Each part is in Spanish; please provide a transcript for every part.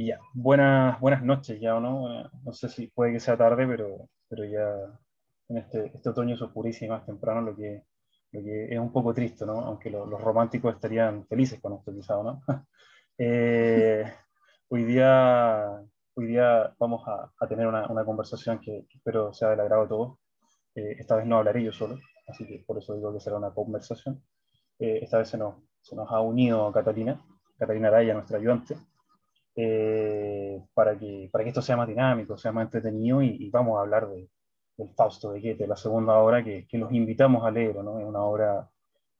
Y ya, buenas, buenas noches ya, ¿no? no sé si puede que sea tarde, pero, pero ya en este, este otoño se oscurece más temprano, lo que, lo que es un poco triste, ¿no? Aunque los románticos estarían felices con esto quizá, ¿no? eh, hoy, día, hoy día vamos a, a tener una, una, conversación que, espero sea del agrado de todos. Eh, esta vez no hablaré yo solo, así que por eso digo que será una conversación. Eh, esta vez se nos, se nos ha unido Catalina, Catalina Araya, nuestra ayudante, eh, para, que, para que esto sea más dinámico, sea más entretenido y, vamos a hablar de, del Fausto de Goethe, la segunda obra que, que, los invitamos a leer, ¿no? Es una obra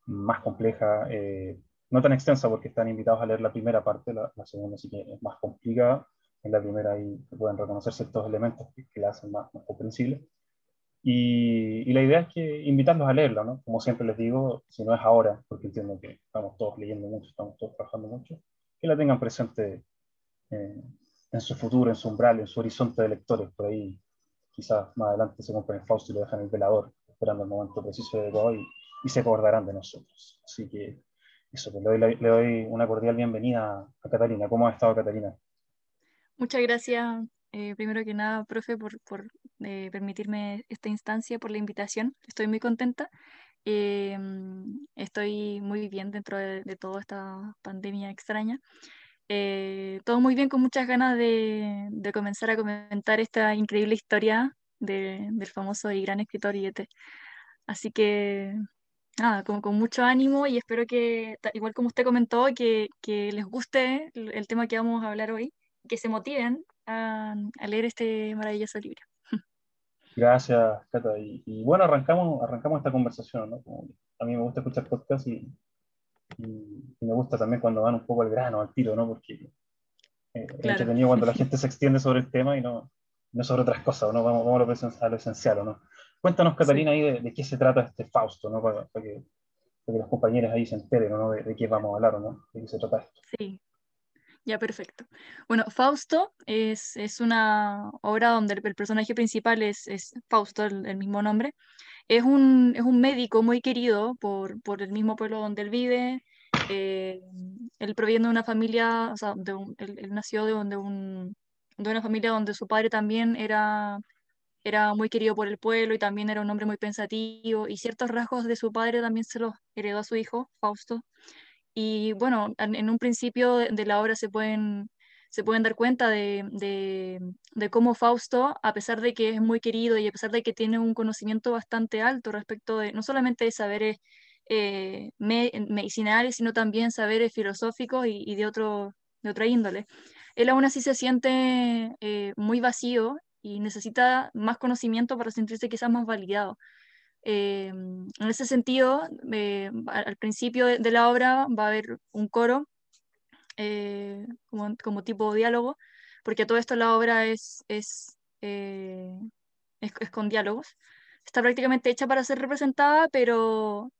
más compleja, eh, no tan extensa porque están invitados a leer la primera parte, la, segunda sí que es más complicada, en la primera ahí pueden reconocer ciertos elementos que, que la hacen más, más comprensible. Y, y, la idea es que invitarlos a leerla, ¿no? Como siempre les digo, si no es ahora, porque entiendo que estamos todos leyendo mucho, estamos todos trabajando mucho, que la tengan presente eh, en su futuro, en su umbral, en su horizonte de lectores. Por ahí quizás más adelante se compren el Fausto y lo dejan en el velador, esperando el momento preciso de hoy y se acordarán de nosotros. Así que eso, pues, le, doy, le doy una cordial bienvenida a Catalina. ¿Cómo ha estado Catalina? Muchas gracias, eh, primero que nada, profe, por, por eh, permitirme esta instancia, por la invitación. Estoy muy contenta. Eh, estoy muy bien dentro de, de, toda esta pandemia extraña. Eh, todo muy bien, con muchas ganas de, de, comenzar a comentar esta increíble historia de, del famoso y gran escritor Goethe. Así que, nada, como con mucho ánimo y espero que, igual como usted comentó, que, que les guste el, el, tema que vamos a hablar hoy, que se motiven a, a leer este maravilloso libro. Gracias, Cata. Y, y, bueno, arrancamos, arrancamos esta conversación, ¿no? Como a mí me gusta escuchar podcasts y y, me gusta también cuando van un poco al grano, al tiro, ¿no? Porque eh, claro. es entretenido cuando la gente se extiende sobre el tema y no, no sobre otras cosas, ¿no? Vamos, vamos a, lo, esencial, ¿no? Cuéntanos, Catalina, sí. ahí de, de, qué se trata este Fausto, ¿no? Para, para, que, para que, los compañeros ahí se enteren, ¿no? De, de, qué vamos a hablar, ¿no? De qué se trata esto. Sí. Ya, perfecto. Bueno, Fausto es, es una obra donde el, el personaje principal es, es Fausto, el, el, mismo nombre. Es un, es un médico muy querido por, por el mismo pueblo donde él vive. Eh, él proviene de una familia, o sea, de nació de, de, un, de una familia donde su padre también era, era muy querido por el pueblo y también era un hombre muy pensativo y ciertos rasgos de su padre también se los heredó a su hijo, Fausto. Y bueno, en, en un principio de, de, la obra se pueden, se pueden dar cuenta de, de, cómo Fausto, a pesar de que es muy querido y a pesar de que tiene un conocimiento bastante alto respecto de no solamente de saberes eh, me, medicinales, sino también saberes filosóficos y, de, otro, de otra índole, él aún así se siente eh, muy vacío y necesita más conocimiento para sentirse quizás más validado. Eh, en ese sentido, al principio de, de, la obra va a haber un coro eh, como, como, tipo diálogo, porque todo esto la obra es, es, es, es, con diálogos. Está prácticamente hecha para ser representada, pero,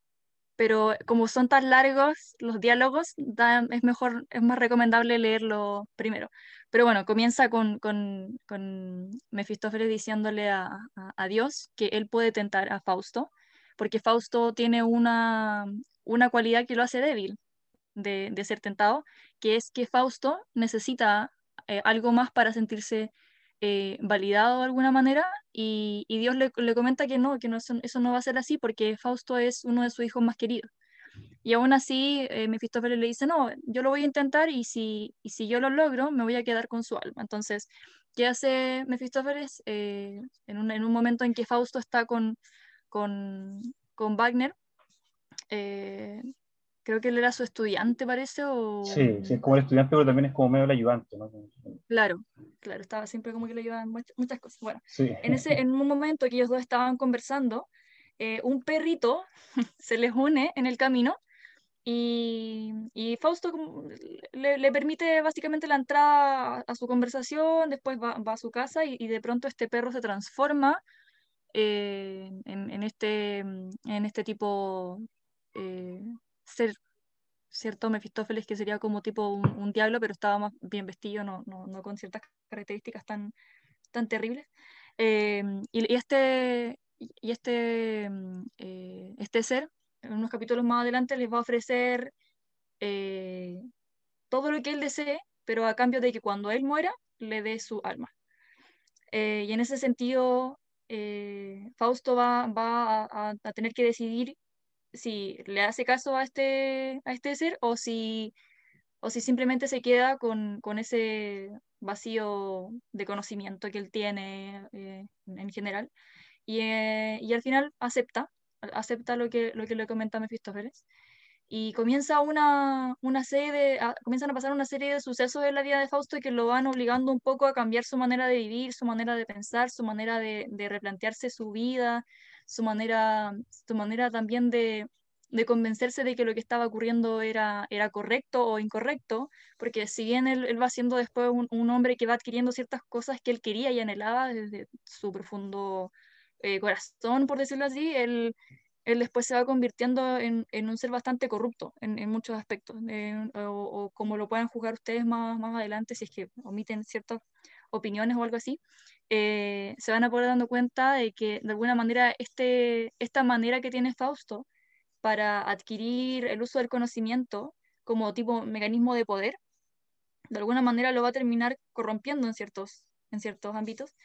pero como son tan largos los diálogos, da, es mejor, es más recomendable leerlo primero. Pero bueno, comienza con, con, con Mefistófeles diciéndole a, a, a, Dios que él puede tentar a Fausto, porque Fausto tiene una, una cualidad que lo hace débil de, ser tentado, que es que Fausto necesita eh, algo más para sentirse eh, validado de alguna manera y, Dios le, le, comenta que no, que no, eso, eso, no va a ser así porque Fausto es uno de sus hijos más queridos. Y aún así, eh, Mefistófeles le dice, no, yo lo voy a intentar y si, y si yo lo logro, me voy a quedar con su alma. Entonces, ¿qué hace Mefistófeles? Eh, en, un, en, un, momento en que Fausto está con, con, con Wagner, creo que él era su estudiante, parece, o... Sí, sí, es como el estudiante, pero también es como medio el ayudante, ¿no? Claro, claro, estaba siempre como que le ayudaban muchas, muchas cosas. Bueno, sí. en, ese, en un momento que ellos dos estaban conversando, eh, un perrito se les une en el camino y, y Fausto le, le, permite básicamente la entrada a, a su conversación, después va, va a su casa y, y, de pronto este perro se transforma eh, en, en, este, en este tipo eh, ser cierto Mefistófeles que sería como tipo un, un, diablo, pero estaba más bien vestido, no, no, no con ciertas características tan, tan terribles. Eh, y, y, este, y este, eh, este ser, en unos capítulos más adelante, les va a ofrecer eh, todo lo que él desee, pero a cambio de que cuando él muera, le dé su alma. Eh, y en ese sentido, eh, Fausto va, va a, tener que decidir si le hace caso a este, a este ser o si, o si simplemente se queda con, con ese vacío de conocimiento que él tiene eh, en general. Y, y, al final acepta, acepta lo que, lo que le comenta Mefistófeles y comienza una, una serie de, comienzan a pasar una serie de sucesos en la vida de Fausto que lo van obligando un poco a cambiar su manera de vivir, su manera de pensar, su manera de, replantearse su vida, su manera, su manera también de, de, convencerse de que lo que estaba ocurriendo era, era correcto o incorrecto, porque si bien él, él va siendo después un, un, hombre que va adquiriendo ciertas cosas que él quería y anhelaba desde su profundo eh, corazón, por decirlo así, él él después se va convirtiendo en, en un ser bastante corrupto en, en muchos aspectos, o, como lo puedan juzgar ustedes más, más adelante, si es que omiten ciertas opiniones o algo así, eh, se van a poder dando cuenta de que de alguna manera este, esta manera que tiene Fausto para adquirir el uso del conocimiento como tipo mecanismo de poder, de alguna manera lo va a terminar corrompiendo en ciertos, en ciertos ámbitos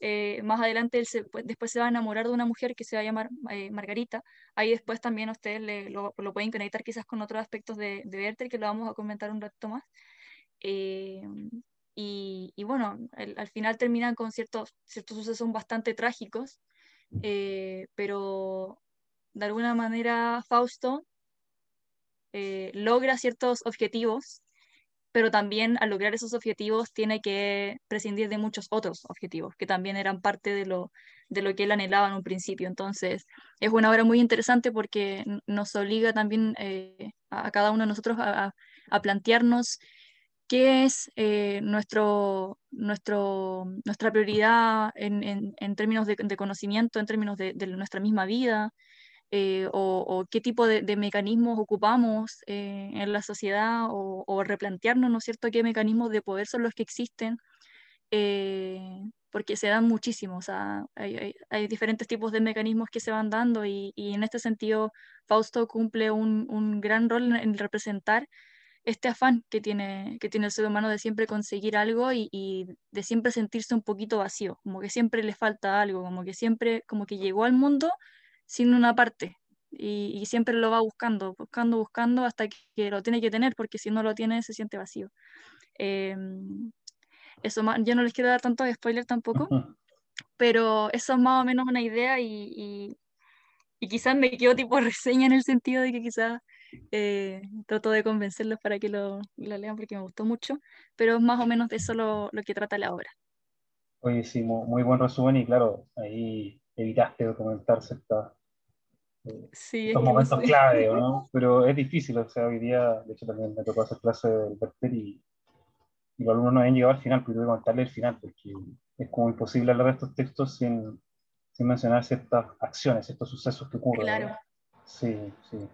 eh, más adelante él pues, después se va a enamorar de una mujer que se va a llamar eh, Margarita. Ahí después también ustedes lo, pueden conectar quizás con otros aspectos de, de Werther, que lo vamos a comentar un rato más. Eh, y, y, bueno, al final terminan con ciertos, ciertos sucesos bastante trágicos, pero de alguna manera Fausto logra ciertos objetivos pero también al lograr esos objetivos tiene que prescindir de muchos otros objetivos que también eran parte de lo, de lo que él anhelaba en un principio. Entonces, es una obra muy interesante porque nos obliga también eh, a cada uno de nosotros a, plantearnos qué es eh, nuestro, nuestro, nuestra prioridad en, en, términos de, conocimiento, en términos de nuestra misma vida, eh, o, qué tipo de, mecanismos ocupamos eh, en la sociedad o, replantearnos, ¿no es cierto?, qué mecanismos de poder son los que existen, eh, porque se dan muchísimos, hay, diferentes tipos de mecanismos que se van dando y, en este sentido Fausto cumple un, gran rol en, representar este afán que tiene, que tiene el ser humano de siempre conseguir algo y, y, de siempre sentirse un poquito vacío, como que siempre le falta algo, como que siempre, como que llegó al mundo sin una parte. Y, siempre lo va buscando, buscando, buscando hasta que lo tiene que tener, porque si no lo tiene se siente vacío. Em, eso yo no les quiero dar tanto spoiler tampoco, pero eso es más o menos una idea y, y, quizás me quedo tipo reseña en el sentido de que quizás eh, trato de convencerlos para que lo, lo, lean porque me gustó mucho, pero es más o menos de eso lo, lo que trata la obra. Oye, sí, muy buen resumen y claro, ahí evitaste documentar ciertas sí, estos momentos clave, ¿no? Pero es difícil, o sea, hoy día, de hecho también me tocó hacer clase del Berter y, y, los alumnos no habían llegado al final, pero tuve que contarle el final, porque es como imposible hablar de estos textos sin, sin mencionar ciertas acciones, estos sucesos que ocurren. Claro. Sí, sí.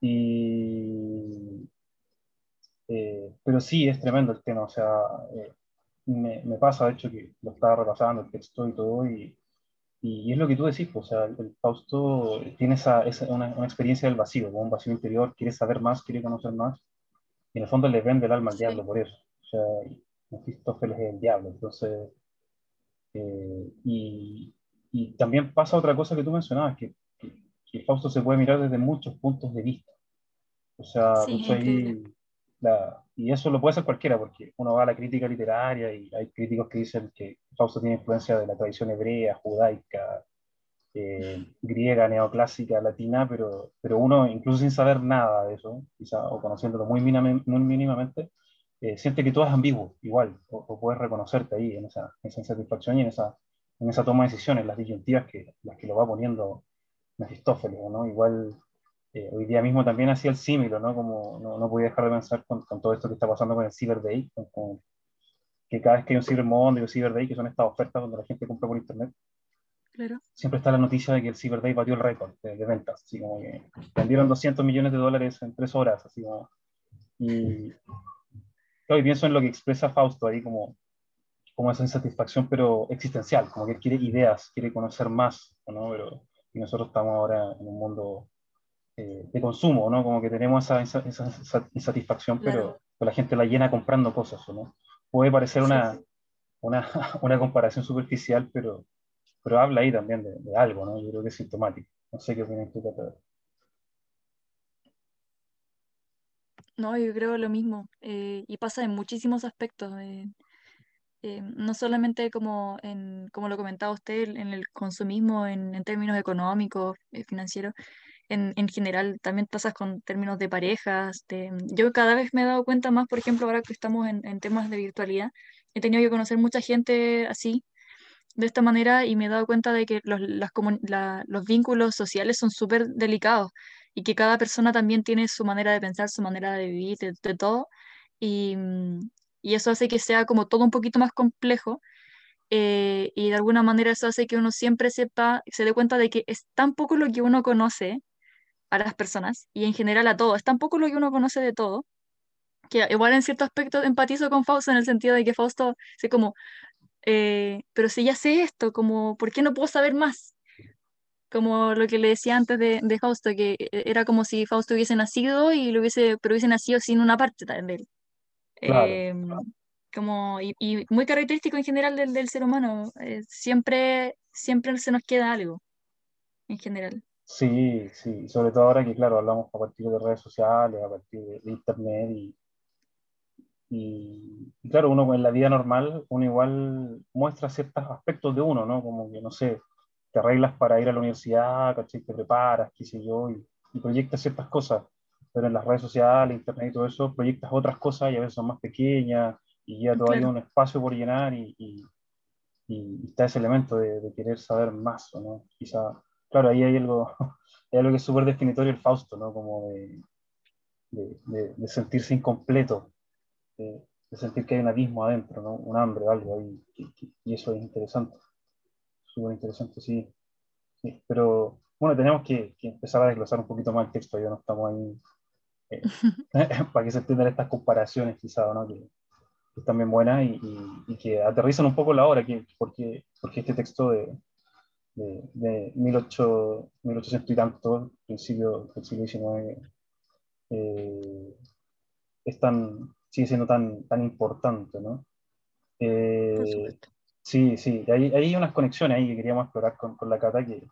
Y, eh, pero sí, es tremendo el tema, o sea, eh, me, me, pasa, de hecho, que lo estaba repasando el texto y todo, y y, es lo que tú decís, pues, o sea, el, Fausto tiene esa, esa una, una, experiencia del vacío, un vacío interior, quiere saber más, quiere conocer más, y en el fondo le vende el alma al diablo por eso. O sea, Mefistófeles es el diablo, entonces... Eh, y, y, también pasa otra cosa que tú mencionabas, que, que, que, Fausto se puede mirar desde muchos puntos de vista. O sea, sí, ahí, la, y eso lo puede hacer cualquiera, porque uno va a la crítica literaria y hay críticos que dicen que Fausto tiene influencia de la tradición hebrea, judaica, eh, griega, neoclásica, latina, pero, pero uno, incluso sin saber nada de eso, quizá, o conociéndolo muy, muy mínimamente, eh, siente que todo es ambiguo, igual, o, puedes reconocerte ahí en esa, en esa insatisfacción y en esa, en esa toma de decisiones, las disyuntivas que, las que lo va poniendo Mefistófeles, ¿no? Igual eh, hoy día mismo también hacía el símilo, ¿no? Como no, no, podía dejar de pensar con, con, todo esto que está pasando con el Cyber Day, con, con, que cada vez que hay un Cyber Monday o Cyber Day, que son estas ofertas donde la gente compra por internet, claro. siempre está la noticia de que el Cyber Day batió el récord de, de, ventas, así como que vendieron 200 millones de dólares en tres horas, así como, y hoy pienso en lo que expresa Fausto ahí como, como esa insatisfacción, pero existencial, como que él quiere ideas, quiere conocer más, ¿no? Pero, y nosotros estamos ahora en un mundo eh, de consumo, ¿no? Como que tenemos esa, esa, esa insatisfacción, claro. pero, la gente la llena comprando cosas, ¿no? Puede parecer una, una, una, comparación superficial, pero, pero habla ahí también de, algo, ¿no? Yo creo que es sintomático. No sé qué opinas tú, Cata. No, yo creo lo mismo. Eh, y pasa en muchísimos aspectos. Eh, eh, no solamente como, en, como lo comentaba usted, en el consumismo en, en términos económicos, financieros, en, en, general también pasa con términos de parejas. De, yo cada vez me he dado cuenta más, por ejemplo, ahora que estamos en, en temas de virtualidad, he tenido que conocer mucha gente así, de esta manera, y me he dado cuenta de que los, las, la, los vínculos sociales son súper delicados y que cada persona también tiene su manera de pensar, su manera de vivir, de, todo, y, y, eso hace que sea como todo un poquito más complejo. Eh, y de alguna manera eso hace que uno siempre sepa, se dé cuenta de que es tan poco lo que uno conoce a las personas y en general a todo, es tan poco lo que uno conoce de todo, que igual en cierto aspecto empatizo con Fausto en el sentido de que Fausto dice como, eh, pero si ya sé esto, como, ¿por qué no puedo saber más? como lo que le decía antes de, de, Fausto, que e, era como si Fausto hubiese nacido y lo hubiese, pero hubiese nacido sin una parte de él. Em, como, y, y, muy característico en general del, del ser humano, eh, siempre, siempre se nos queda algo, en general. Sí, sí, sobre todo ahora que, claro, hablamos a partir de redes sociales, a partir de, internet y, y, y, claro, uno en la vida normal, uno igual muestra ciertos aspectos de uno, ¿no? Como que, no sé, te arreglas para ir a la universidad, ¿cachai? Te preparas, qué sé yo, y, y, proyectas ciertas cosas. Pero en las redes sociales, internet y todo eso, proyectas otras cosas y a veces son más pequeñas y ya todavía claro. un espacio por llenar y, y, y, está ese elemento de, de, querer saber más, ¿no? Quizá, claro, ahí hay algo, hay algo que es súper definitorio el Fausto, ¿no? Como de, de, de sentirse incompleto, de, sentir que hay un abismo adentro, ¿no? Un hambre o algo ahí, y eso es interesante súper interesante, sí. sí. Pero bueno, tenemos que, que, empezar a desglosar un poquito más el texto, ya no estamos ahí eh, para que se entiendan estas comparaciones quizás, ¿no? Que, que, están bien buenas y, y, y, que aterrizan un poco la hora, que, porque, porque este texto de, de, de 1800, 1800 y tanto, principio del siglo XIX, eh, es tan, sigue siendo tan, tan importante, ¿no? Eh, Sí, sí, hay, hay unas conexiones ahí que queríamos explorar con, con la cata que,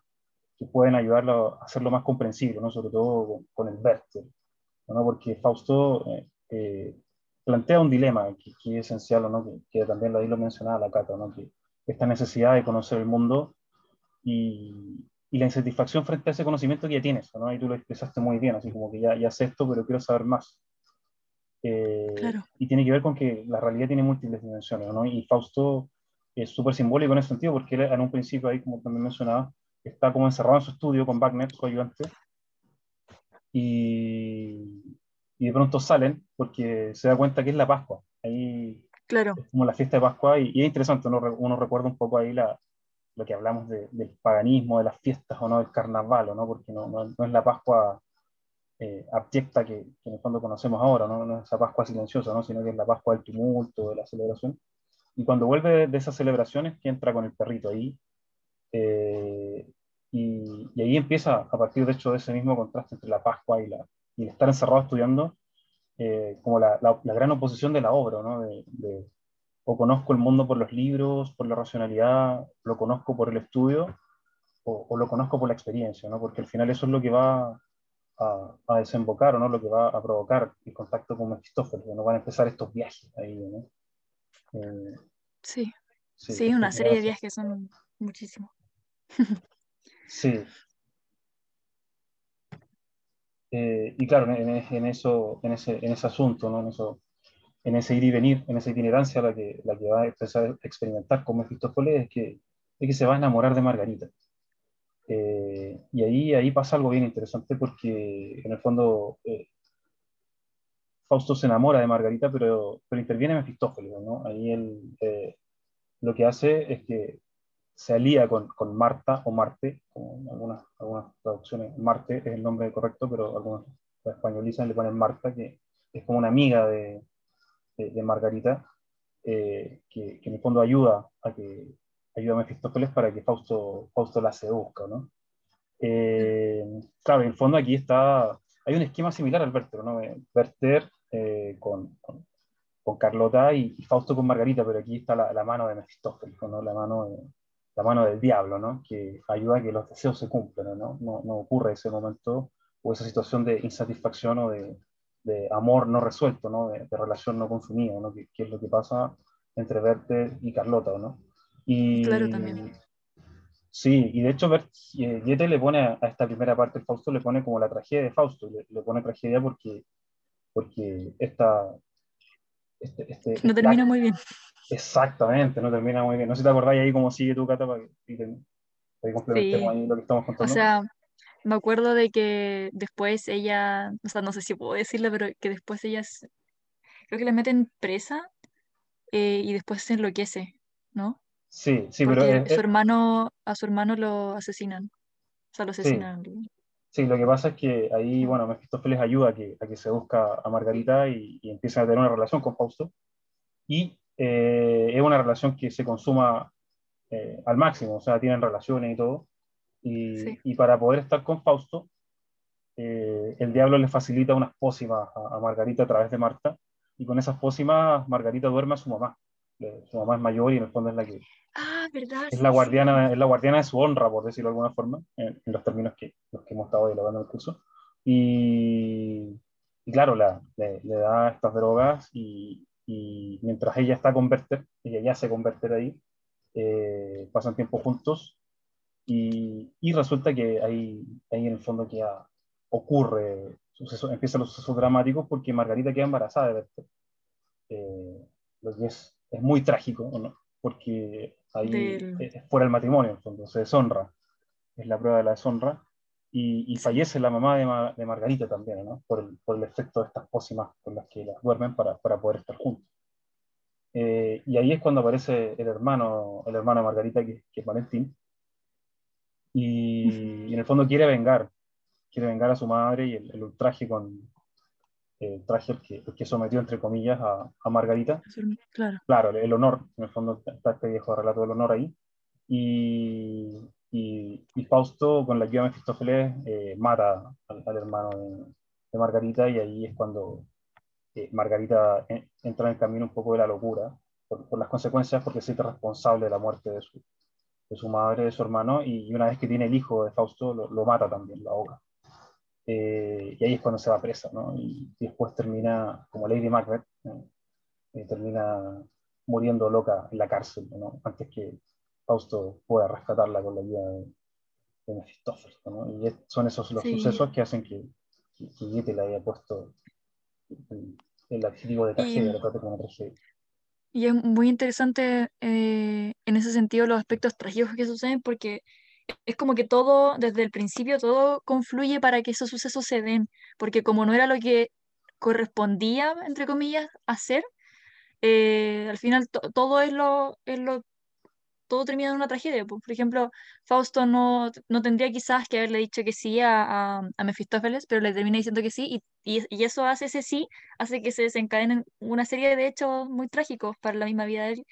que, pueden ayudarlo a hacerlo más comprensible, ¿no? sobre todo con, con el Werther, ¿no? porque Fausto eh, eh, plantea un dilema que, que es esencial, ¿no? que, que también ahí lo mencionaba la cata, ¿no? que esta necesidad de conocer el mundo y, y, la insatisfacción frente a ese conocimiento que ya tienes, ¿no? y tú lo expresaste muy bien, así como que ya, ya sé esto, pero quiero saber más. Eh, claro. Y tiene que ver con que la realidad tiene múltiples dimensiones, ¿no? y Fausto es súper simbólico en ese sentido, porque él en un principio, ahí como también mencionaba, está como encerrado en su estudio con Wagner, su ayudante, y, y de pronto salen porque se da cuenta que es la Pascua. Ahí claro. es como la fiesta de Pascua, y, y es interesante, uno, uno, recuerda un poco ahí la, lo que hablamos de, del paganismo, de las fiestas o no, del carnaval, ¿no? porque no, no, no es la Pascua eh, abyecta que, que, en el fondo conocemos ahora, ¿no? no es esa Pascua silenciosa, ¿no? sino que es la Pascua del tumulto, de la celebración. Y cuando vuelve de esas celebraciones, que entra con el perrito ahí, eh, y, y, ahí empieza, a partir de hecho de ese mismo contraste entre la Pascua y, la, y el estar encerrado estudiando, eh, como la, la, la, gran oposición de la obra, ¿no? De, de, o conozco el mundo por los libros, por la racionalidad, lo conozco por el estudio, o, o lo conozco por la experiencia, ¿no? Porque al final eso es lo que va a, a desembocar, ¿o no? Lo que va a provocar el contacto con Mefistófeles, ¿no? Van a empezar estos viajes ahí, ¿no? Eh, sí, sí, sí una serie de viajes que son muchísimos. sí. Eh, y claro, en, en, eso, en, ese, en ese asunto, ¿no? en, eso, en ese ir y venir, en esa itinerancia la que, la que va a empezar a experimentar con Mefistófeles es que, es que se va a enamorar de Margarita. Eh, y ahí, ahí pasa algo bien interesante porque en el fondo eh, Fausto se enamora de Margarita, pero, pero interviene Mefistófeles, ¿no? Ahí él eh, lo que hace es que se alía con, con Marta o Marte, como algunas, algunas traducciones, Marte es el nombre correcto, pero algunos la españolizan le ponen Marta, que es como una amiga de, de, de Margarita, eh, que, que, en el fondo ayuda a que ayuda a Mefistófeles para que Fausto, Fausto la seduzca, ¿no? Eh, claro, en el fondo aquí está, hay un esquema similar al Werther, ¿no? Werther eh, con, con, Carlota y, Fausto con Margarita, pero aquí está la, mano de Mefistófeles, ¿no? la, mano la mano del diablo, ¿no? que ayuda a que los deseos se cumplan, ¿no? No, no ocurre ese momento o esa situación de insatisfacción o de, de amor no resuelto, ¿no? De, relación no consumida, ¿no? Que, es lo que pasa entre Werther y Carlota, ¿no? Y, claro, también. Sí, y de hecho eh, Goethe le pone a esta primera parte de Fausto, le pone como la tragedia de Fausto, le, le pone tragedia porque, porque esta... Este, este, no termina muy bien. Exactamente, no termina muy bien. No sé si te acordáis ahí cómo sigue tu Cata para que, para que complementemos ahí lo que estamos contando. O sea, me acuerdo de que después ella, o sea, no sé si puedo decirlo, pero que después ella, creo que la meten presa eh, y después se enloquece, ¿no? Sí, sí, Porque pero... su hermano, a su hermano lo asesinan. O sea, lo asesinan. Sí. lo que pasa es que ahí, bueno, Mefistófeles ayuda a que, a que se busca a Margarita y, y empiezan a tener una relación con Fausto. Y eh, es una relación que se consuma eh, al máximo, o sea, tienen relaciones y todo. Y, para poder estar con Fausto, eh, el diablo le facilita unas pócimas a, Margarita a través de Marta, y con esas pócimas Margarita duerme a su mamá. su mamá es mayor y en el fondo es la que ah, ¿verdad? es, la guardiana, es la guardiana de su honra, por decirlo de alguna forma, en, los términos que, los que hemos estado dialogando en el curso. Y, y claro, la, le, da estas drogas y, y, mientras ella está con Werther, ella ya se convierte ahí, eh, pasan tiempo juntos y, y resulta que ahí, ahí en el fondo que ocurre, suceso, empiezan los sucesos dramáticos porque Margarita queda embarazada de Werther. Eh, lo que es, es muy trágico, ¿no? porque ahí es fuera el matrimonio, en el fondo, se deshonra, es la prueba de la deshonra, y, y fallece la mamá de, de Margarita también, ¿no? por, el, por, el, efecto de estas pócimas con las que las duermen para, para poder estar juntos. Eh, y ahí es cuando aparece el hermano, el hermano de Margarita, que, que es Valentín, y, en el fondo quiere vengar, quiere vengar a su madre y el, ultraje con el traje que, que sometió, entre comillas, a, a Margarita. Claro. claro, el honor, en el fondo está este viejo relato del honor ahí. Y, y, Fausto, con la ayuda de Mefistófeles, eh, mata al, hermano de, Margarita y ahí es cuando eh, Margarita entra en el camino un poco de la locura por, por las consecuencias porque se siente responsable de la muerte de su, de su madre, de su hermano, y una vez que tiene el hijo de Fausto, lo, mata también, la ahoga. Eh, y ahí es cuando se va presa, ¿no? Y, después termina, como Lady Macbeth, eh, termina muriendo loca en la cárcel, ¿no? Antes que Fausto pueda rescatarla con la ayuda de, de Mefistófeles, ¿no? Y son esos los sucesos que hacen que, que, le haya puesto el, adjetivo de tragedia, lo trate como tragedia. Y es muy interesante eh, en ese sentido los aspectos trágicos que suceden porque es como que todo, desde el principio, todo confluye para que esos sucesos se den, porque como no era lo que correspondía, entre comillas, hacer, eh, al final todo es lo, es lo todo termina en una tragedia. Por ejemplo, Fausto no, no tendría quizás que haberle dicho que sí a, a, Mefistófeles, pero le termina diciendo que sí, y, y, eso hace ese sí, hace que se desencadenen una serie de hechos muy trágicos para la misma vida de él.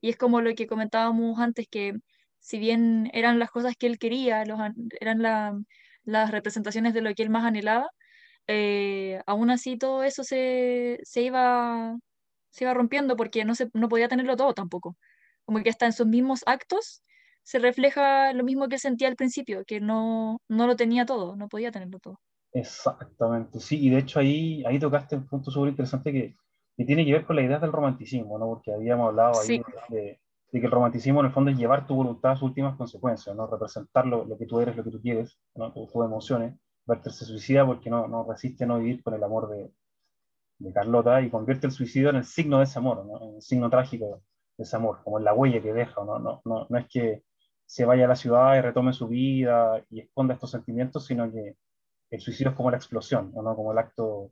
Y es como lo que comentábamos antes, que si bien eran las cosas que él quería, los, eran las representaciones de lo que él más anhelaba, eh, aún así todo eso se, se, iba, se iba rompiendo porque no, se, no podía tenerlo todo tampoco como que hasta en sus mismos actos se refleja lo mismo que sentía al principio, que no, no lo tenía todo, no podía tenerlo todo. Exactamente, sí, y de hecho ahí, ahí tocaste un punto súper interesante que, que, tiene que ver con la idea del romanticismo, ¿no? Porque habíamos hablado ahí de, de, que el romanticismo en el fondo es llevar tu voluntad a sus últimas consecuencias, ¿no? Representar lo, lo que tú eres, lo que tú quieres, ¿no? tus, emociones. Werther se suicida porque no, no resiste no vivir con el amor de, de Carlota y convierte el suicidio en el signo de ese amor, ¿no? En el signo trágico ese amor, como en la huella que deja, ¿no? No, no, no es que se vaya a la ciudad y retome su vida y esconda estos sentimientos, sino que el suicidio es como la explosión, ¿no? como el acto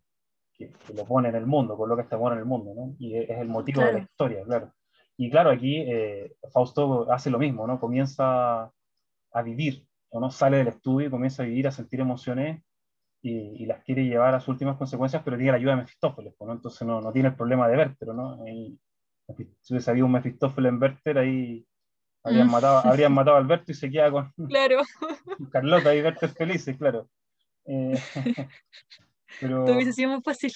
que, lo pone en el mundo, coloca este amor en el mundo, ¿no? y es el motivo de la historia, claro. Y claro, aquí eh, Fausto hace lo mismo, ¿no? comienza a vivir, ¿no? sale del estudio y comienza a vivir, a sentir emociones y, las quiere llevar a sus últimas consecuencias, pero tiene la ayuda de Mefistófeles, ¿no? entonces no, no, tiene el problema de ver, pero ¿no? Y, si hubiese habido un Mefistófeles en Werther, ahí habrían, mm. matado, habrían matado a Alberto y se queda con, claro. Carlota y Werther felices, claro. Eh, Pero, Todo hubiese sido más fácil.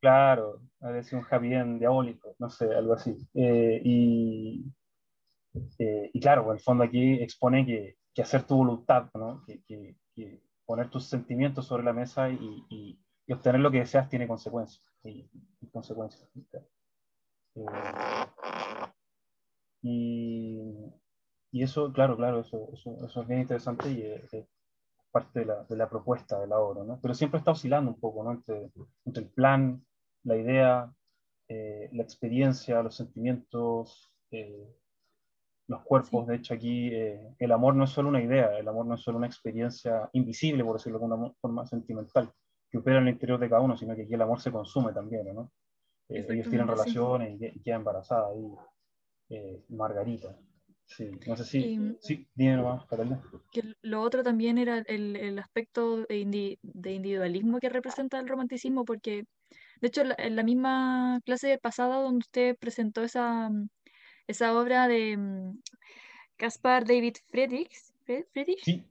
claro, habría sido un happy end diabólico, no sé, algo así. Eh, y, eh, y claro, en el fondo aquí expone que, que hacer tu voluntad, ¿no? que, que, que, poner tus sentimientos sobre la mesa y, y, y obtener lo que deseas tiene consecuencias. Y, consecuencias. Eh, y, y, eso, claro, claro, eso, eso, eso es bien interesante y es, parte de la, de la, propuesta de la obra, ¿no? Pero siempre está oscilando un poco, ¿no? Entre, entre el plan, la idea, eh, la experiencia, los sentimientos, eh, los cuerpos. Sí. De hecho, aquí eh, el amor no es solo una idea, el amor no es solo una experiencia invisible, por decirlo de alguna forma sentimental, que opera en el interior de cada uno, sino que aquí el amor se consume también, ¿no? Eh, ellos tienen relaciones sí. y queda embarazada ahí eh, Margarita. Sí, no sé si. Y, sí, dime nomás, Catalina. Que lo otro también era el, el aspecto de, indi, de, individualismo que representa el romanticismo, porque de hecho en la misma clase pasada donde usted presentó esa, esa obra de um, Caspar David Friedrichs, Friedrich, sí.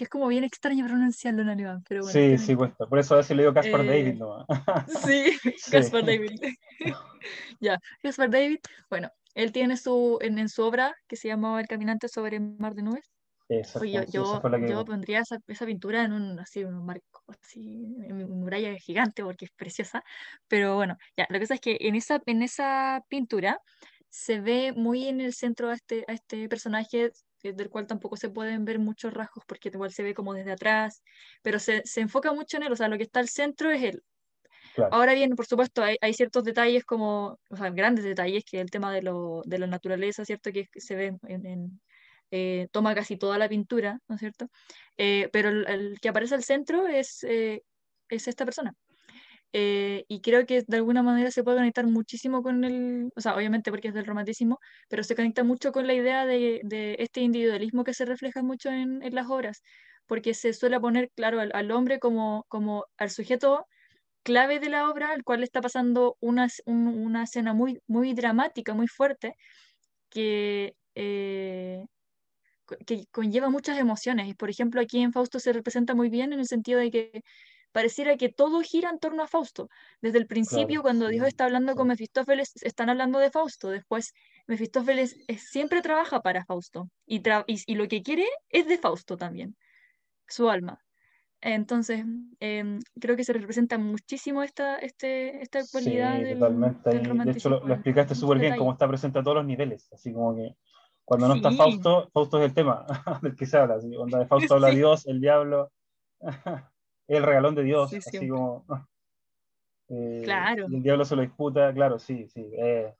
Que es como bien extraño pronunciarlo en alemán, pero bueno. Sí, sí, cuesta. Por eso a veces le digo Caspar eh, David nomás. sí, sí, Caspar David. ya, Caspar David, bueno, él tiene su, en, en, su obra que se llamaba El caminante sobre el mar de nubes. Oye, yo, yo, yo, pondría esa, esa, pintura en un, así, un marco, así, en una muralla gigante porque es preciosa. Pero bueno, ya, lo que pasa es que en esa, en esa pintura se ve muy en el centro a este, a este personaje del cual tampoco se pueden ver muchos rasgos porque igual se ve como desde atrás, pero se, se enfoca mucho en él, o sea, lo que está al centro es él, Claro. Ahora bien, por supuesto, hay, hay, ciertos detalles como, o sea, grandes detalles, que el tema de, lo, de la naturaleza, ¿cierto? Que, se ve en, en eh, toma casi toda la pintura, ¿no es cierto? Eh, pero el, el, que aparece al centro es, eh, es esta persona. Eh, y creo que de alguna manera se puede conectar muchísimo con el, o sea, obviamente porque es del romanticismo, pero se conecta mucho con la idea de, de este individualismo que se refleja mucho en, en, las obras, porque se suele poner, claro, al, al hombre como, como al sujeto clave de la obra, al cual está pasando una, un, una escena muy, muy dramática, muy fuerte, que, eh, que conlleva muchas emociones. Y por ejemplo, aquí en Fausto se representa muy bien en el sentido de que pareciera que todo gira en torno a Fausto. Desde el principio, claro, cuando sí, Dios está hablando sí. con Mefistófeles, están hablando de Fausto. Después, Mefistófeles siempre trabaja para Fausto y, tra y, y lo que quiere es de Fausto también, su alma. Entonces, eh, creo que se representa muchísimo esta, este, esta cualidad sí, del, totalmente. del de hecho, lo, lo explicaste súper bien, cómo está presente a todos los niveles. Así como que cuando no sí. está Fausto, Fausto es el tema del que se habla. Cuando de Fausto habla Dios, el diablo, el regalón de Dios. así como. Eh, claro. Y el diablo se lo disputa, claro, sí, sí. Eh,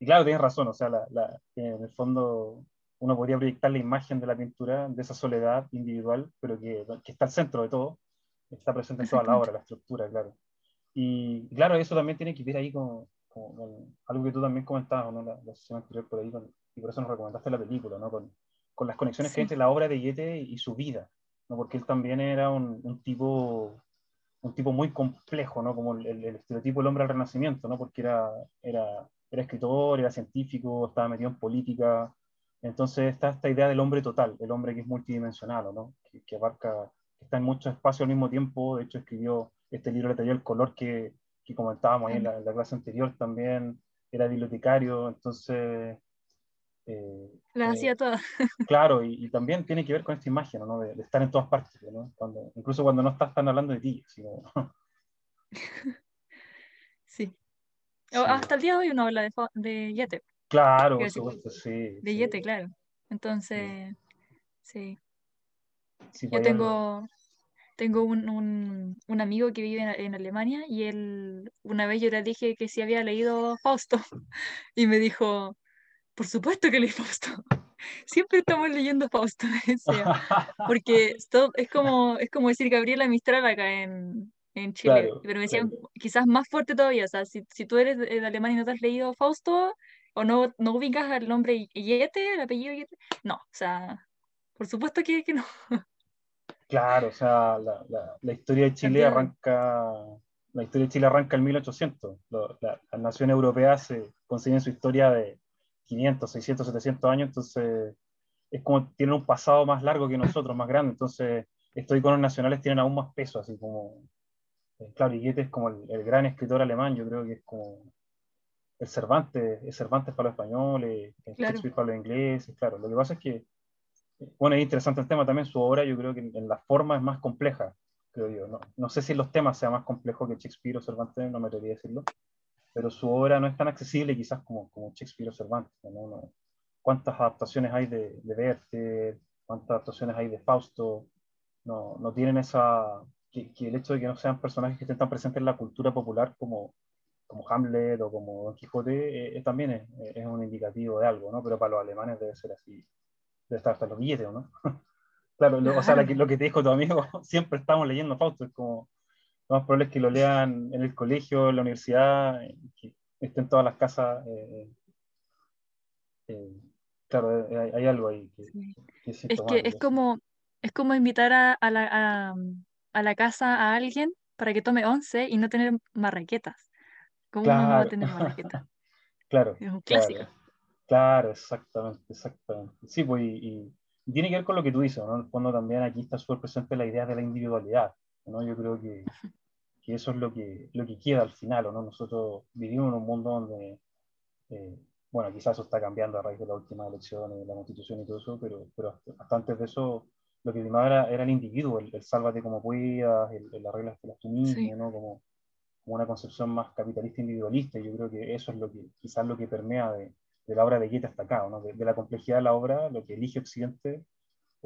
y claro, tienes razón, o sea, la, la, en el fondo uno podría proyectar la imagen de la pintura, de esa soledad individual, pero que, que está al centro de todo, está presente en toda la obra, la estructura, claro. Y claro, eso también tiene que ver ahí con, con, con algo que tú también comentabas, ¿no? la, la sesión anterior por ahí, con, y por eso nos recomendaste la película, ¿no? con, con las conexiones sí. que hay entre la obra de Yete y su vida, ¿no? porque él también era un, un tipo un tipo muy complejo, ¿no? como el, el, estereotipo del hombre al renacimiento, ¿no? porque era, era, era escritor, era científico, estaba metido en política, entonces está esta idea del hombre total, el hombre que es multidimensional, ¿no? que, que abarca, que está en muchos espacios al mismo tiempo, de hecho escribió este libro, le el color que, que comentábamos ahí en la, en la, clase anterior también, era bibliotecario, entonces... Eh, la hacía eh, toda. claro, y, y, también tiene que ver con esta imagen, ¿no? De, de estar en todas partes, ¿no? Cuando, incluso cuando no estás tan hablando de ti, sino... sí. sí. Hasta el día de hoy uno habla de, de Yete. Claro, por supuesto, sí. De Yete, claro. Entonces, sí. sí. Yo tengo, tengo un, un, un, amigo que vive en, en, Alemania y él, una vez yo le dije que si había leído Fausto y me dijo, por supuesto que leí Fausto. Siempre estamos leyendo Fausto, porque esto es como, es como decir Gabriela Mistral acá en, en Chile, claro, pero me decían claro. quizás más fuerte todavía, o sea, si, si tú eres de Alemania y no te has leído Fausto, o no, no ubicas al nombre Yete, el apellido Yete, no, o sea, por supuesto que, que no. Claro, o sea, la, la, la historia de Chile arranca, la historia de Chile arranca en 1800. Lo, la, las naciones europeas se consiguen su historia de 500, 600, 700 años, entonces es como tienen un pasado más largo que nosotros, más grande, entonces estos iconos nacionales tienen aún más peso, así como claro, y es como el, gran escritor alemán, yo creo que es como el Cervantes, el Cervantes para los españoles, el Shakespeare para los ingleses, claro. Lo que pasa es que, bueno, es interesante el tema también, su obra yo creo que en, la forma es más compleja, creo yo. No, no sé si en los temas sea más complejo que Shakespeare o Cervantes, no me atrevería a decirlo, pero su obra no es tan accesible quizás como, como Shakespeare o Cervantes. ¿no? ¿Cuántas adaptaciones hay de, de Werther? ¿Cuántas adaptaciones hay de Fausto? No, no tienen esa... Que, el hecho de que no sean personajes que estén tan presentes en la cultura popular como, como Hamlet o como Don Quijote eh, eh, también es, es, un indicativo de algo, ¿no? Pero para los alemanes debe ser así, debe estar hasta los billetes, ¿no? claro, lo, o sea, lo que, lo que, te dijo tu amigo, siempre estamos leyendo Fausto, es como, lo más probable es que lo lean en el colegio, en la universidad, que estén todas las casas. Eh, claro, hay, algo ahí que, es, que es como, es como invitar a, a, la, a, a, la, casa a alguien para que tome once y no tener marraquetas. ¿Cómo no va a tener marraquetas? claro. Es un clásico. Claro, exactamente, exactamente. Sí, pues, y, tiene que ver con lo que tú dices, ¿no? En el fondo también aquí está súper presente la idea de la individualidad, ¿no? Yo creo que, que, eso es lo que, lo que queda al final, ¿no? Nosotros vivimos en un mundo donde eh, bueno, quizás eso está cambiando a raíz de las últimas elecciones, la constitución y todo eso, pero, pero hasta antes de eso lo que primaba era, era el individuo, el, sálvate como puedas, el, el arreglas tú mismo, ¿no? Como, como, una concepción más capitalista individualista, yo creo que eso es lo que, quizás lo que permea de, de la obra de Goethe hasta acá, ¿no? de, la complejidad de la obra, lo que elige Occidente,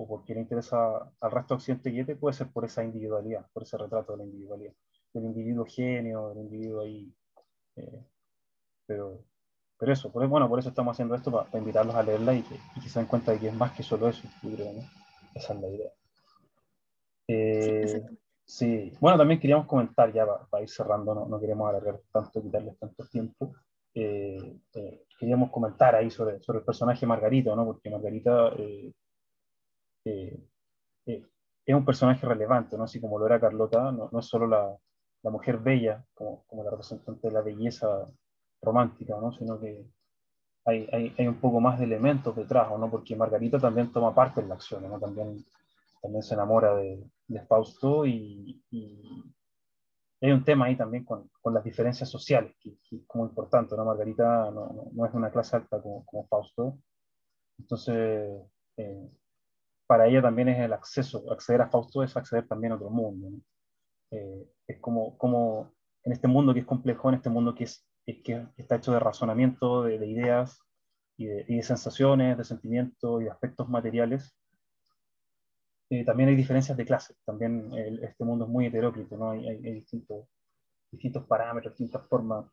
o porque le interesa al resto de Occidente Goethe, puede ser por esa individualidad, por ese retrato de la individualidad, del individuo genio, del individuo ahí, eh, pero pero eso, por, bueno, por eso estamos haciendo esto, para, invitarlos a leerla y que, se den cuenta de que es más que solo eso, yo creo, ¿no? Esa es la idea. Eh, sí, bueno, también queríamos comentar, ya para, ir cerrando, no, no, queremos alargar tanto, quitarles tanto tiempo. Eh, eh, queríamos comentar ahí sobre, sobre el personaje Margarita, ¿no? Porque Margarita es un personaje relevante, ¿no? Así como lo era Carlota, no, no es solo la, la mujer bella, como, como, la representante de la belleza romántica, ¿no? sino que hay, hay, hay, un poco más de elementos detrás, ¿no? porque Margarita también toma parte en la acción, ¿no? también, también se enamora de, de Fausto y, y, hay un tema ahí también con, con las diferencias sociales, que, es como importante, ¿no? Margarita no, no, es de una clase alta como, como Fausto, entonces eh, para ella también es el acceso, acceder a Fausto es acceder también a otro mundo, eh, es como, como en este mundo que es complejo, en este mundo que es es que está hecho de razonamiento, de, ideas y de, sensaciones, de sentimientos y de aspectos materiales. Eh, también hay diferencias de clase, también este mundo es muy heteróclito, ¿no? hay, hay, distintos, distintos parámetros, distintas formas.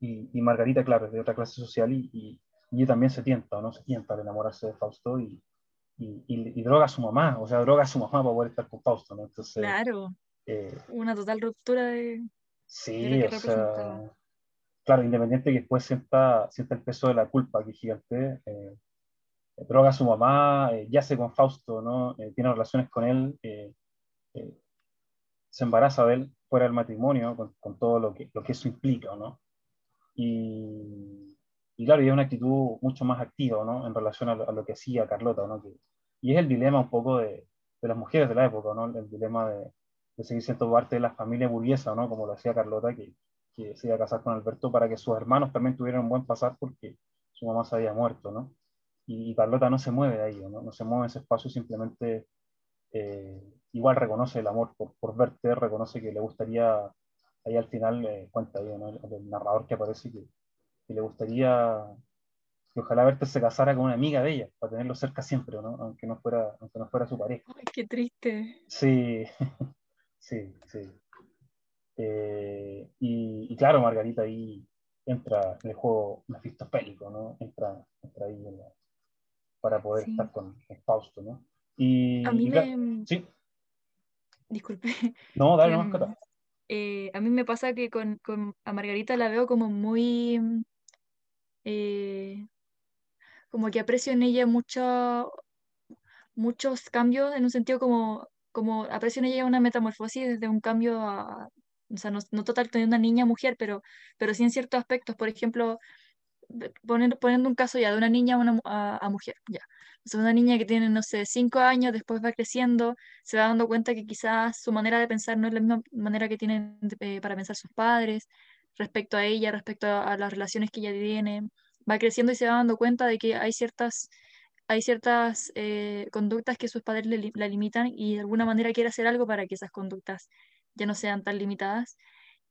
Y, Margarita, claro, es de otra clase social y, y, ella también se tienta, ¿no? Se tienta al enamorarse de Fausto y, y, droga a su mamá, o sea, droga a su mamá para poder estar con Fausto, ¿no? Entonces, claro, eh, una total ruptura de... Sí, o sea, claro, independiente que después sienta, sienta el peso de la culpa, que es gigante, eh, droga a su mamá, eh, yace con Fausto, ¿no? Eh, tiene relaciones con él, se embaraza de él fuera del matrimonio, con, con, todo lo que, lo que eso implica, ¿no? Y, y claro, y es una actitud mucho más activa, ¿no? En relación a lo, que hacía Carlota, ¿no? Que, y es el dilema un poco de, de, las mujeres de la época, ¿no? El dilema de, de seguir siendo parte de la familia burguesa, ¿no? Como lo hacía Carlota, que, que se iba a casar con Alberto para que sus hermanos también tuvieran un buen pasar porque su mamá se había muerto, ¿no? Y, Carlota no se mueve de ahí, ¿no? No se mueve en ese espacio, simplemente eh, igual reconoce el amor por, verte, reconoce que le gustaría, ahí al final eh, cuenta ahí, ¿no? el, narrador que aparece que, que, le gustaría que ojalá verte se casara con una amiga de ella, para tenerlo cerca siempre, ¿no? Aunque no fuera, aunque no fuera su pareja. Ay, qué triste. Sí, sí, sí. Eh, y, claro, Margarita ahí entra en el juego mefistofélico, ¿no? Entra, entra ahí para poder estar con, Fausto, ¿no? Y, a mí me... Sí. Disculpe. No, dale, no, em, eh, A mí me pasa que con, con, a Margarita la veo como muy... Eh, como que aprecio en ella mucho, muchos cambios, en un sentido como, como aprecio en ella una metamorfosis desde un cambio a, o sea, no, total de una niña mujer, pero, pero sí en ciertos aspectos, por ejemplo, poniendo, poniendo un caso ya de una niña a, una, a, mujer, ya. Es una niña que tiene, no sé, cinco años, después va creciendo, se va dando cuenta que quizás su manera de pensar no es la misma manera que tienen eh, para pensar sus padres, respecto a ella, respecto a, las relaciones que ella tiene. Va creciendo y se va dando cuenta de que hay ciertas, hay ciertas eh, conductas que sus padres la limitan y de alguna manera quiere hacer algo para que esas conductas ya no sean tan limitadas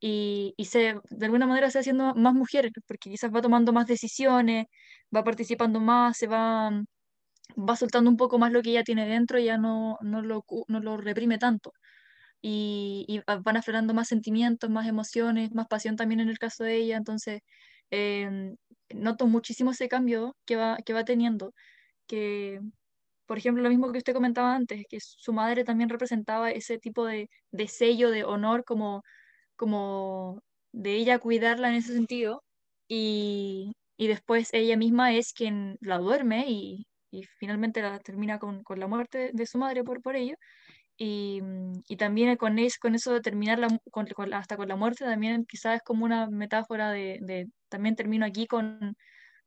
y, y se, de alguna manera se va haciendo más mujer, porque quizás va tomando más decisiones, va participando más, se va, va soltando un poco más lo que ella tiene dentro y ya no, no, lo, no lo reprime tanto. Y, y, van aflorando más sentimientos, más emociones, más pasión también en el caso de ella. Entonces, em, noto muchísimo ese cambio que va, que va teniendo, que, por ejemplo, lo mismo que usted comentaba antes, que su madre también representaba ese tipo de, de sello, de honor, como como de ella cuidarla en ese sentido y, y después ella misma es quien la duerme y, y finalmente la termina con, con, la muerte de su madre por, por ello. Y, y también con, es, con eso de terminar la, con, hasta con la muerte, también quizás es como una metáfora de, de, también termino aquí con,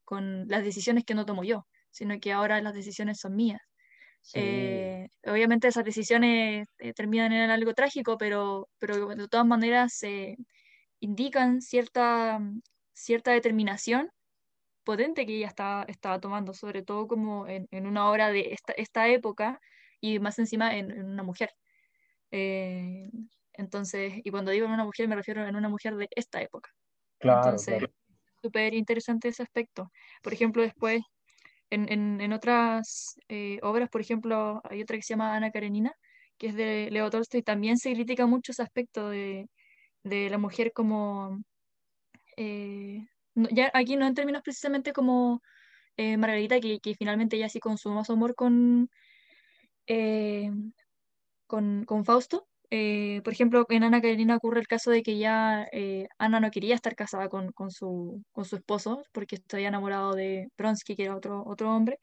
con las decisiones que no tomo yo, sino que ahora las decisiones son mías. Eh, obviamente esas decisiones eh, terminan en algo trágico, pero, pero de todas maneras se indican cierta, cierta determinación potente que ella estaba, estaba tomando, sobre todo como en, en una obra de esta, esta, época y más encima en, en una mujer. Eh, entonces, y cuando digo en una mujer me refiero en una mujer de esta época. Claro, entonces, súper interesante ese aspecto. Por ejemplo, después en, en, otras eh, obras, por ejemplo, hay otra que se llama Ana Karenina, que es de Leo Tolstoy, también se critica mucho ese aspecto de, de la mujer como... Eh, ya aquí no en términos precisamente como eh, Margarita, que, que, finalmente ella sí consumó su amor con, con, con Fausto, eh, por ejemplo, en Ana Karenina ocurre el caso de que ya eh, Ana no quería estar casada con, con, su, con su esposo porque estaba enamorado de Bronsky, que era otro, otro hombre.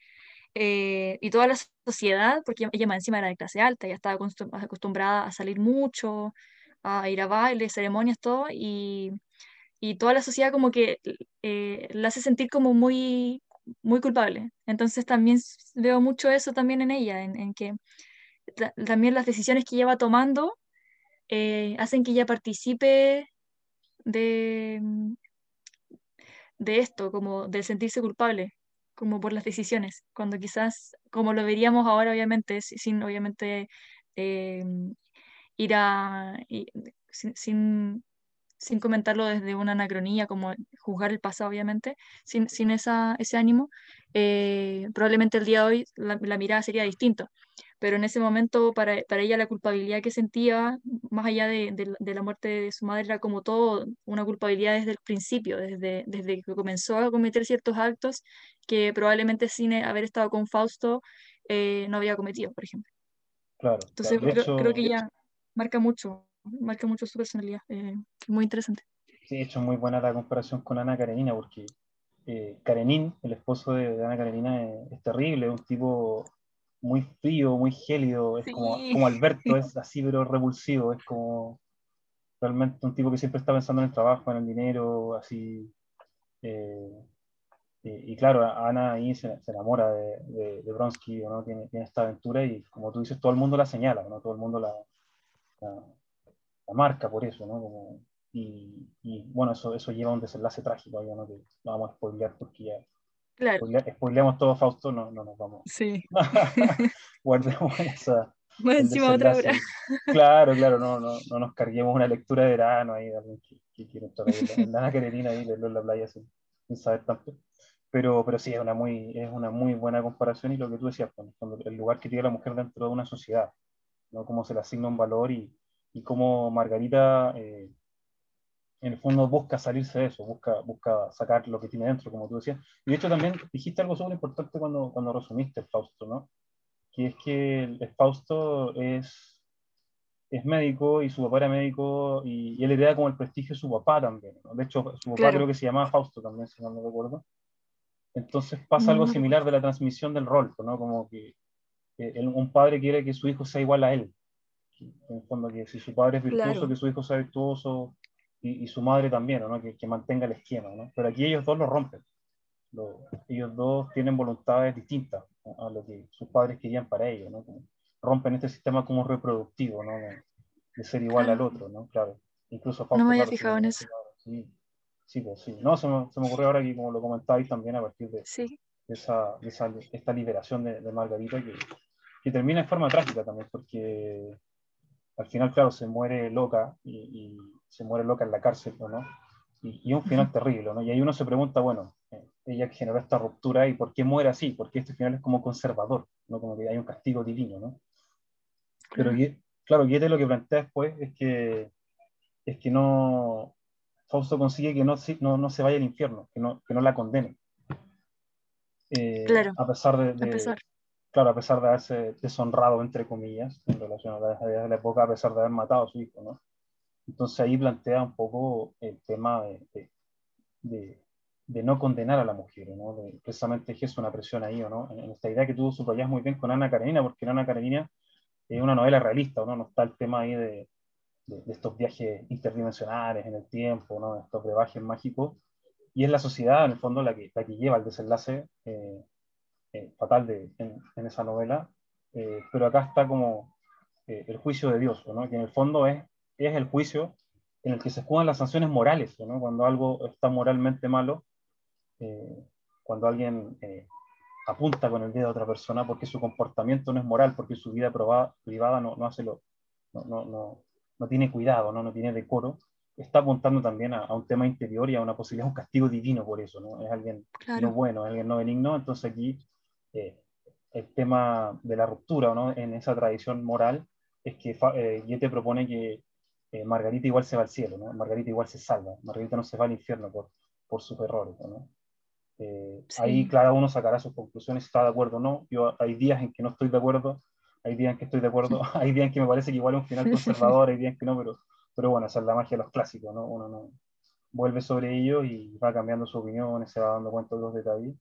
Eh, y toda la sociedad, porque ella más encima era de clase alta, ya estaba acostumbrada a salir mucho, a ir a bailes, ceremonias, todo, y, y toda la sociedad como que la hace sentir como muy, muy culpable. Entonces también veo mucho eso también en ella, en, que también las decisiones que lleva tomando eh, hacen que ella participe de, mm, de esto, como de sentirse culpable, como por las decisiones, cuando quizás, como lo veríamos ahora, obviamente, sin obviamente eh, ir a, sin, comentarlo desde una anacronía, como juzgar el pasado, obviamente, sin, sin esa, ese ánimo, eh, probablemente el día de hoy la, la mirada sería distinta pero en ese momento para, para ella la culpabilidad que sentía, más allá de, de, la muerte de su madre, era como todo una culpabilidad desde el principio, desde, desde que comenzó a cometer ciertos actos que probablemente sin haber estado con Fausto eh, no había cometido, por ejemplo. Claro. Entonces creo, creo, que ella marca mucho, marca mucho su personalidad, eh, muy interesante. Sí, de hecho muy buena la comparación con Ana Karenina, porque eh, Karenin, el esposo de, de Ana Karenina, es, es terrible, es un tipo muy frío, muy gélido, es como, como Alberto, es así pero repulsivo, es como realmente un tipo que siempre está pensando en el trabajo, en el dinero, así. Eh, y, claro, Ana ahí se, se enamora de, de, Bronsky, ¿no? Tiene, tiene, esta aventura y como tú dices, todo el mundo la señala, ¿no? Todo el mundo la, la, marca por eso, ¿no? Como, y, y, bueno, eso, eso lleva a un desenlace trágico, ¿no? Que no vamos a spoilear porque ya Claro. Spoileamos todo Fausto, no, no nos vamos. Sí. Guardemos esa. Más encima otra hora. Claro, claro, no, no, no nos carguemos una lectura de verano ahí de alguien que, que quiere estar ahí. Nada quererina ahí, leerlo en la playa sin, sin, saber tanto. Pero, pero sí, es una, muy, es una muy buena comparación y lo que tú decías, pues, cuando el lugar que tiene la mujer dentro de una sociedad, ¿no? cómo se le asigna un valor y, y cómo Margarita eh, en el fondo busca salirse de eso, busca, busca sacar lo que tiene dentro, como tú decías. Y de hecho también dijiste algo súper importante cuando, cuando resumiste el Fausto, ¿no? Que es que el, Fausto es, es médico y su papá era médico y, y él hereda como el prestigio de su papá también. ¿no? De hecho, su papá claro. creo que se llamaba Fausto también, si no me recuerdo. Entonces pasa algo similar de la transmisión del rol, ¿no? Como que, que el, un padre quiere que su hijo sea igual a él. En el fondo, que si su padre es virtuoso, claro. que su hijo sea virtuoso, y, y, su madre también, ¿no? que, que, mantenga el esquema, ¿no? pero aquí ellos dos lo rompen. ellos dos tienen voluntades distintas a lo que sus padres querían para ellos, ¿no? rompen este sistema como reproductivo, ¿no? De, ser igual al otro, ¿no? Claro. Incluso no me había fijado en eso. Sí, sí, pues sí. No, se me, se me, ocurrió ahora que como lo comentáis también a partir de, sí. esa, de esa, esta liberación de, de Margarita que, que, termina en forma trágica también, porque al final, claro, se muere loca y, y se muere loca en la cárcel, ¿no? Y, y un final terrible, ¿no? Y ahí uno se pregunta, bueno, eh, ella generó esta ruptura y por qué muere así, porque este final es como conservador, ¿no? Como que hay un castigo divino, ¿no? Pero claro, Goethe lo que plantea después es que, es que no, Fausto consigue que no, no, no se vaya al infierno, que no, que no la condene. Eh, claro, a pesar de, claro, a pesar de haberse deshonrado, entre comillas, en relación a la, de la época, a pesar de haber matado a su hijo, ¿no? Entonces ahí plantea un poco el tema de, de, de no condenar a la mujer, ¿no? precisamente es una presión ahí, ¿no? En, en, esta idea que tú subrayas muy bien con Ana Karenina, porque Ana Karenina es una novela realista, ¿no? No está el tema ahí de, de, estos viajes interdimensionales en el tiempo, ¿no? Estos brebajes mágicos. Y es la sociedad, en el fondo, la que, la que lleva el desenlace eh, eh, fatal de, en, esa novela. Eh, pero acá está como el juicio de Dios, ¿no? Que en el fondo es, es el juicio en el que se juegan las sanciones morales, ¿no? Cuando algo está moralmente malo, cuando alguien apunta con el dedo a otra persona porque su comportamiento no es moral, porque su vida privada no, no hace lo, no, no, no, tiene cuidado, no, no tiene decoro, está apuntando también a, un tema interior y a una posibilidad, un castigo divino por eso, ¿no? Es alguien no bueno, es alguien no benigno, entonces aquí eh, el tema de la ruptura, ¿no? En esa tradición moral es que eh, Goethe propone que eh, Margarita igual se va al cielo, ¿no? Margarita igual se salva, Margarita no se va al infierno por, por sus errores, ¿no? Eh, ahí cada uno sacará sus conclusiones, está de acuerdo o no. Yo hay días en que no estoy de acuerdo, hay días en que estoy de acuerdo, hay días en que me parece que igual es un final conservador, hay días en que no, pero, pero bueno, esa es la magia de los clásicos, ¿no? Uno no vuelve sobre ello y va cambiando su opinión, se va dando cuenta de los detalles.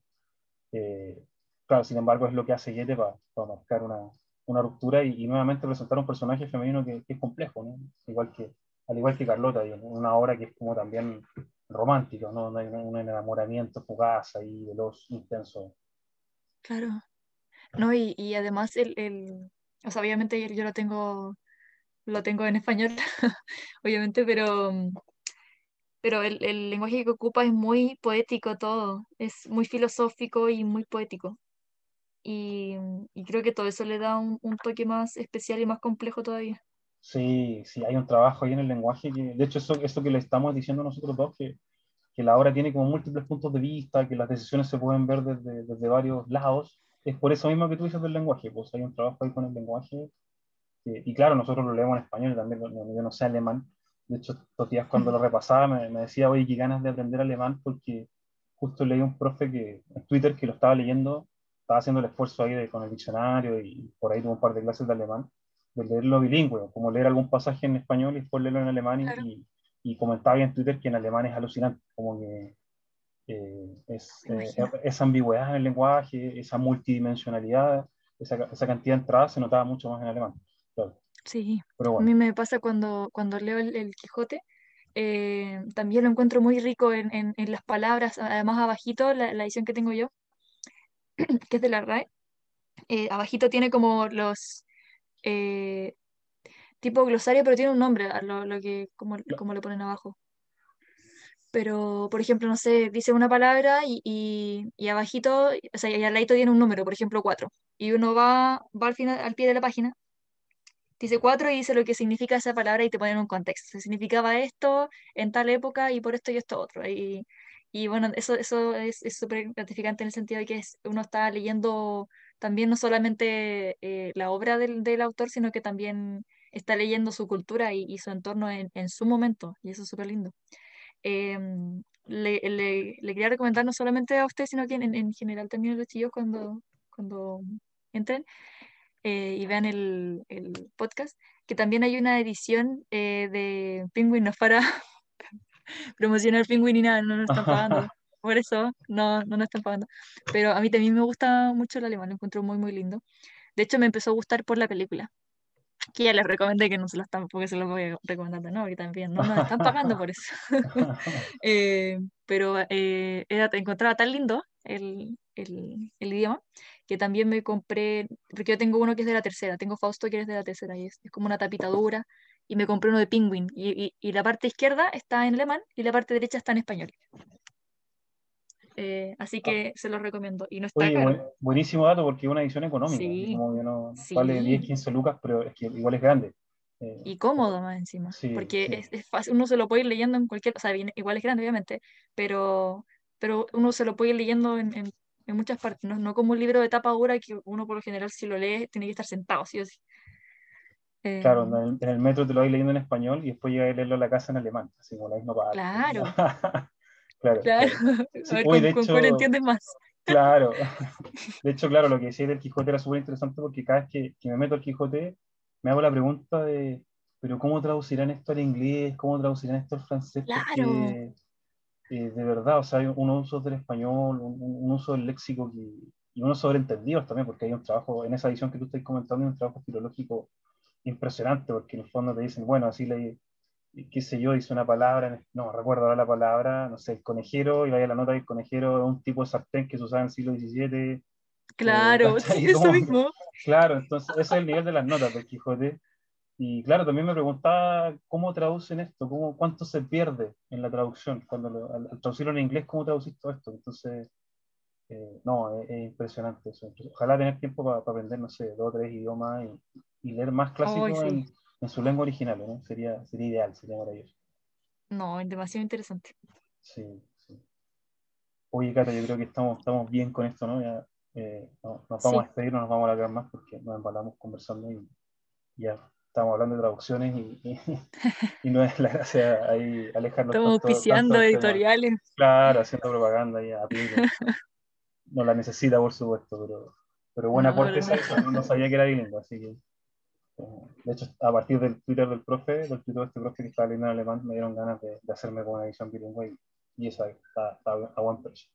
Eh, claro, sin embargo, es lo que hace Yete para, marcar una, una ruptura y, nuevamente presentar un personaje femenino que, es complejo, ¿no? Igual que, al igual que Carlota, una obra que es como también romántico, ¿no? Donde hay un enamoramiento fugaz ahí, veloz, intenso. Claro. No, y, y además el, el, o sea, obviamente yo lo tengo, lo tengo en español, obviamente, pero, pero el, el, lenguaje que ocupa es muy poético todo, es muy filosófico y muy poético. Y, y creo que todo eso le da un, un toque más especial y más complejo todavía. Sí, sí, hay un trabajo ahí en el lenguaje que, de hecho, eso, eso que le estamos diciendo nosotros dos, que, que la obra tiene como múltiples puntos de vista, que las decisiones se pueden ver desde, desde varios lados, es por eso mismo que tú dices del lenguaje, pues hay un trabajo ahí con el lenguaje, y claro, nosotros lo leemos en español también, yo no sé alemán, de hecho, estos días cuando lo repasaba me, me decía, oye, qué ganas de aprender alemán, porque justo leí un profe que, en Twitter que lo estaba leyendo, estaba haciendo el esfuerzo ahí de, con el diccionario y por ahí tuvo un par de clases de alemán, de leerlo bilingüe, como leer algún pasaje en español y después leerlo en alemán y, y, comentaba en Twitter que en alemán es alucinante, como que eh, es, eh, esa ambigüedad en el lenguaje, esa multidimensionalidad, esa, esa, cantidad de entradas se notaba mucho más en alemán. Sí, a mí me pasa cuando, cuando leo el, Quijote, eh, también lo encuentro muy rico en, en, en las palabras, además abajito, la, la, edición que tengo yo, que es de la RAE, abajito tiene como los, eh, tipo glosario, pero tiene un nombre, lo, lo que, como, como lo ponen abajo. Pero, por ejemplo, no sé, dice una palabra y, y, y abajito, o sea, y al ladito tiene un número, por ejemplo, 4. Y uno va, va al, final, al pie de la página, dice 4 y dice lo que significa esa palabra y te ponen un contexto. Se significaba esto en tal época y por esto y esto otro. Y, y bueno, eso, eso es súper gratificante en el sentido de que uno está leyendo también no solamente eh, la obra del, del, autor, sino que también está leyendo su cultura y, y su entorno en, en, su momento, y eso es súper lindo. Eh, le, le, le, quería recomendar no solamente a usted, sino que en, en general también a los chicos cuando, cuando entren eh, y vean el, el, podcast, que también hay una edición eh, de Penguin, es para promocionar Penguin ni nada, no nos están pagando por eso no, no nos están pagando. Pero a mí también me gusta mucho el alemán, lo encuentro muy, muy lindo. De hecho, me empezó a gustar por la película. que ya les recomendé que no se los están, porque se los voy a recomendar de nuevo, que también no nos están pagando por eso. Eh, pero eh, era, encontraba tan lindo el, el, el, idioma que también me compré, porque yo tengo uno que es de la tercera, tengo Fausto que es de la tercera y es, es como una tapita dura y me compré uno de Penguin y, y, y, la parte izquierda está en alemán y la parte derecha está en español. Eh, así ah. que se los recomiendo. Y no está Oye, buenísimo dato porque es una edición económica. Sí, no, Vale 10, 15 lucas, pero es que igual es grande. Eh, y cómodo más encima. porque Es, es, fácil, uno se lo puede ir leyendo en cualquier. O sea, igual es grande, obviamente, pero, pero uno se lo puede ir leyendo en, en, en muchas partes. No, no, como un libro de tapa dura que uno por lo general, si lo lee, tiene que estar sentado, sí o sí. Claro, en el, en el, metro te lo vais leyendo en español y después llega a leerlo a la casa en alemán, así como la misma palabra. Claro. Claro. claro. Sí, hoy, de hecho, entiendes más. Claro. De hecho, claro, lo que decía del Quijote era súper interesante porque cada vez que, que, me meto al Quijote me hago la pregunta de, pero ¿cómo traducirán esto al inglés? ¿Cómo traducirán esto al francés? Claro. Porque, eh, de verdad, o sea, hay un uso del español, un, un uso del léxico que, y unos sobreentendidos también, porque hay un trabajo, en esa edición que tú estás comentando, hay un trabajo filológico impresionante, porque en el fondo te dicen, bueno, así le qué sé yo, dice una palabra, no recuerdo ahora la palabra, no sé, el conejero, y vaya la nota del conejero es un tipo de sartén que se usaba en el siglo XVII. Claro, eh, eso mismo. Claro, entonces ese es el nivel de las notas del Quijote. Y claro, también me preguntaba cómo traducen esto, cómo, cuánto se pierde en la traducción, cuando lo, al, traducirlo en inglés, cómo traducís todo esto. Entonces, eh, no, es, impresionante eso. Ojalá tener tiempo para aprender, no sé, dos o tres idiomas y, y leer más clásicos oh, sí. en, en su lengua original, ¿no? Sería, sería ideal, sería maravilloso. No, es demasiado interesante. Sí, sí. Oye, Cata, yo creo que estamos, estamos bien con esto, ¿no? Ya, eh, no, nos vamos sí. a despedir, no nos vamos a alargar más porque nos embalamos conversando y ya estamos hablando de traducciones y, y, y no es la gracia ahí alejarnos. Estamos auspiciando editoriales. Tema. Claro, haciendo propaganda ahí a. No la necesita, por supuesto, pero, pero buen no, aporte no, no. no sabía que era bilingüe, así que de hecho, a partir del Twitter del profe, del Twitter de este profe que estaba leyendo en alemán, me dieron ganas de, de hacerme con una edición bilingüe y, y eso está, está, a buen precio.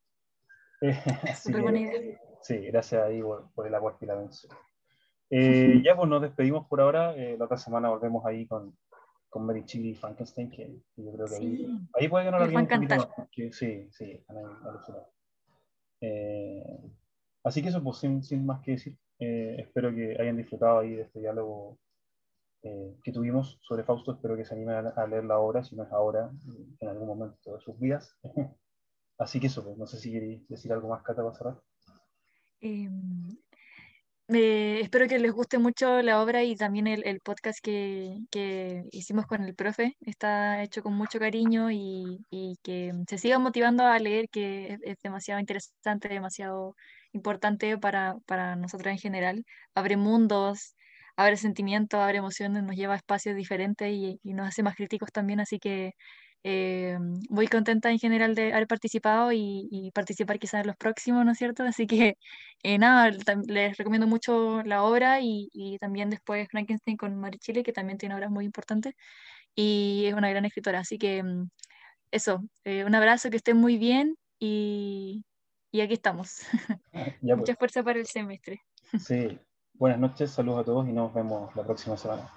Buena idea. Sí, gracias ahí por, por el aporte y la mención. Eh, ya pues nos despedimos por ahora. Eh, la otra semana volvemos ahí con, con Mary Chili y Frankenstein, que, que yo creo que sí. ahí, ahí puede que no la un poquito más. Porque, sí, sí, han, han eh, Así que eso, pues sin, sin más que decir, eh, espero que hayan disfrutado ahí de este diálogo eh, que tuvimos sobre Fausto. Espero que se animen a, leer la obra, si no es ahora, en algún momento de sus vidas. Así que eso, pues, no sé si queréis decir algo más, Cata, para cerrar. Eh, eh, espero que les guste mucho la obra y también el, el podcast que, que, hicimos con el profe. Está hecho con mucho cariño y, y que se sigan motivando a leer, que es, es demasiado interesante, demasiado importante para, para nosotros en general. Abre mundos, abre sentimientos, abre emociones, nos lleva a espacios diferentes y, y nos hace más críticos también, así que eh, muy contenta en general de haber participado y, y, participar quizás en los próximos, ¿no es cierto? Así que eh, nada, les recomiendo mucho la obra y, y también después Frankenstein con Mari Chile, que también tiene obras muy importantes y es una gran escritora. Así que mm, eso, eh, un abrazo, que estén muy bien y, y aquí estamos. Ya, pues. Mucha fuerza para el semestre. Sí, buenas noches, saludos a todos y nos vemos la próxima semana.